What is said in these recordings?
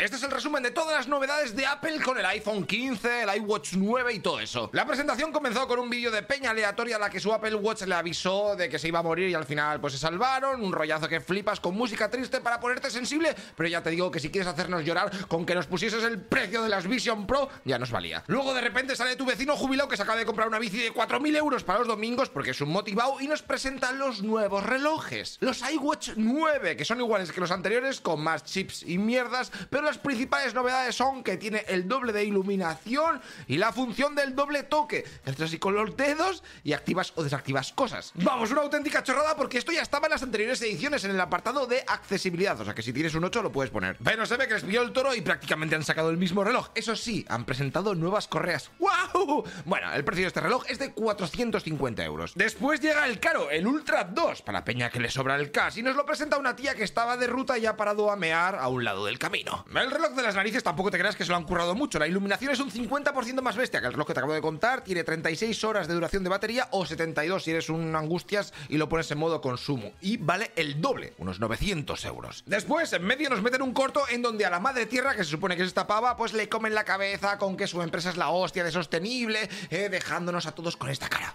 Este es el resumen de todas las novedades de Apple con el iPhone 15, el iWatch 9 y todo eso. La presentación comenzó con un vídeo de peña aleatoria a la que su Apple Watch le avisó de que se iba a morir y al final pues se salvaron, un rollazo que flipas con música triste para ponerte sensible, pero ya te digo que si quieres hacernos llorar con que nos pusieses el precio de las Vision Pro, ya nos valía. Luego de repente sale tu vecino jubilado que se acaba de comprar una bici de 4.000 euros para los domingos porque es un motivado y nos presenta los nuevos relojes. Los iWatch 9, que son iguales que los anteriores con más chips y mierdas, pero las principales novedades son que tiene el doble de iluminación y la función del doble toque. Entras así con los dedos y activas o desactivas cosas. Vamos, una auténtica chorrada porque esto ya estaba en las anteriores ediciones en el apartado de accesibilidad, o sea que si tienes un 8 lo puedes poner. Pero se ve que les pilló el toro y prácticamente han sacado el mismo reloj. Eso sí, han presentado nuevas correas. ¡Wow! Bueno, el precio de este reloj es de 450 euros. Después llega el caro, el Ultra 2, para peña que le sobra el cash, y nos lo presenta una tía que estaba de ruta y ha parado a mear a un lado del camino. El reloj de las narices tampoco te creas que se lo han currado mucho. La iluminación es un 50% más bestia que el reloj que te acabo de contar. Tiene 36 horas de duración de batería o 72 si eres un angustias y lo pones en modo consumo. Y vale el doble, unos 900 euros. Después, en medio nos meten un corto en donde a la madre tierra, que se supone que es esta pava, pues le comen la cabeza con que su empresa es la hostia de sostenible, eh, dejándonos a todos con esta cara.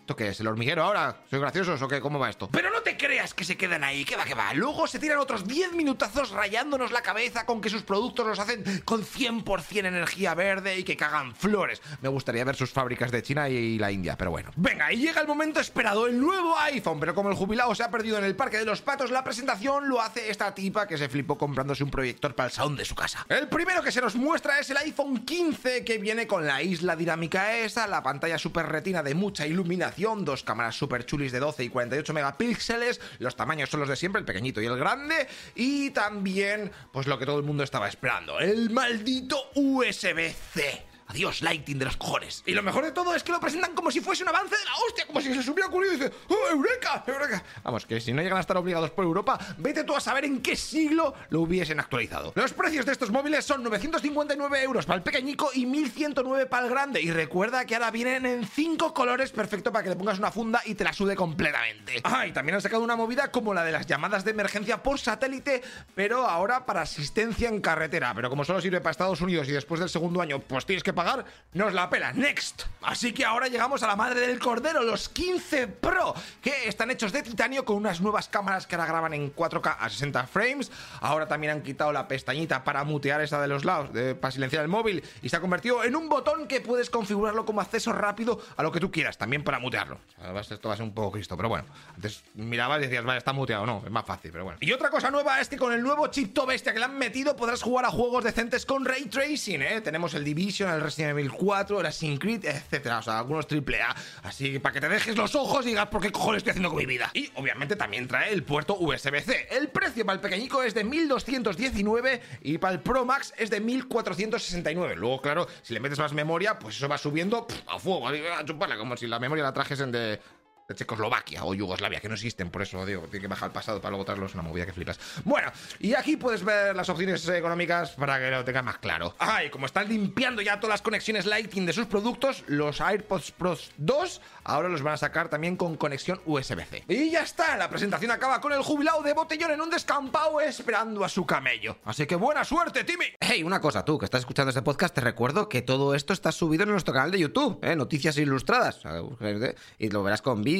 ¿Esto qué es? ¿El hormiguero ahora? ¿Soy graciosos o qué? ¿Cómo va esto? Pero no te creas que se quedan ahí, que va, que va. Luego se tiran otros 10 minutazos rayándonos la cabeza con que sus productos los hacen con 100% energía verde y que cagan flores. Me gustaría ver sus fábricas de China y la India, pero bueno. Venga, y llega el momento esperado, el nuevo iPhone. Pero como el jubilado se ha perdido en el Parque de los Patos, la presentación lo hace esta tipa que se flipó comprándose un proyector para el sound de su casa. El primero que se nos muestra es el iPhone 15 que viene con la isla dinámica esa, la pantalla super retina de mucha iluminación dos cámaras super chulis de 12 y 48 megapíxeles, los tamaños son los de siempre, el pequeñito y el grande, y también, pues lo que todo el mundo estaba esperando, el maldito USB-C. Adiós, Lighting de los cojones. Y lo mejor de todo es que lo presentan como si fuese un avance de la hostia, como si se subiera ocurrido y dice, ¡Oh, Eureka! ¡Eureka! Vamos, que si no llegan a estar obligados por Europa, vete tú a saber en qué siglo lo hubiesen actualizado. Los precios de estos móviles son 959 euros para el pequeñico y 1109 para el grande. Y recuerda que ahora vienen en 5 colores, perfecto para que le pongas una funda y te la sude completamente. Ah, y también han sacado una movida como la de las llamadas de emergencia por satélite, pero ahora para asistencia en carretera. Pero como solo sirve para Estados Unidos y después del segundo año, pues tienes que pagar, nos la pela. Next. Así que ahora llegamos a la madre del cordero, los 15 Pro, que están hechos de titanio con unas nuevas cámaras que ahora graban en 4K a 60 frames. Ahora también han quitado la pestañita para mutear esa de los lados, para silenciar el móvil, y se ha convertido en un botón que puedes configurarlo como acceso rápido a lo que tú quieras, también para mutearlo. Esto va a ser un poco cristo, pero bueno. Antes mirabas y decías, vale, está muteado, no, es más fácil, pero bueno. Y otra cosa nueva es que con el nuevo chip to bestia que le han metido podrás jugar a juegos decentes con ray tracing, ¿eh? Tenemos el Division, el Resident Evil 4, el Assassin's Creed, etcétera. O sea, algunos triple A. Así que para que te dejes los ojos y digas por qué cojones estoy haciendo con mi vida. Y obviamente también trae el puerto USB-C. El precio para el pequeñico es de 1219 y para el Pro Max es de 1469. Luego, claro, si le metes más memoria, pues eso va subiendo a fuego, a como si la memoria la trajesen de, de Checoslovaquia o Yugoslavia, que no existen, por eso digo, tiene que bajar al pasado para luego traerlos una movida que flipas. Bueno, y aquí puedes ver las opciones económicas para que lo tengas más claro. Ah, y como están limpiando ya todas las conexiones Lighting de sus productos, los AirPods Pro 2 ahora los van a sacar también con conexión USB-C. Y ya está, la presentación acaba con el jubilado de botellón en un descampado esperando a su camello. Así que buena suerte, Timmy. Hey, una cosa, tú que estás escuchando este podcast, te recuerdo que todo esto está subido en nuestro canal de YouTube, ¿eh? Noticias Ilustradas. Y lo verás con vídeo,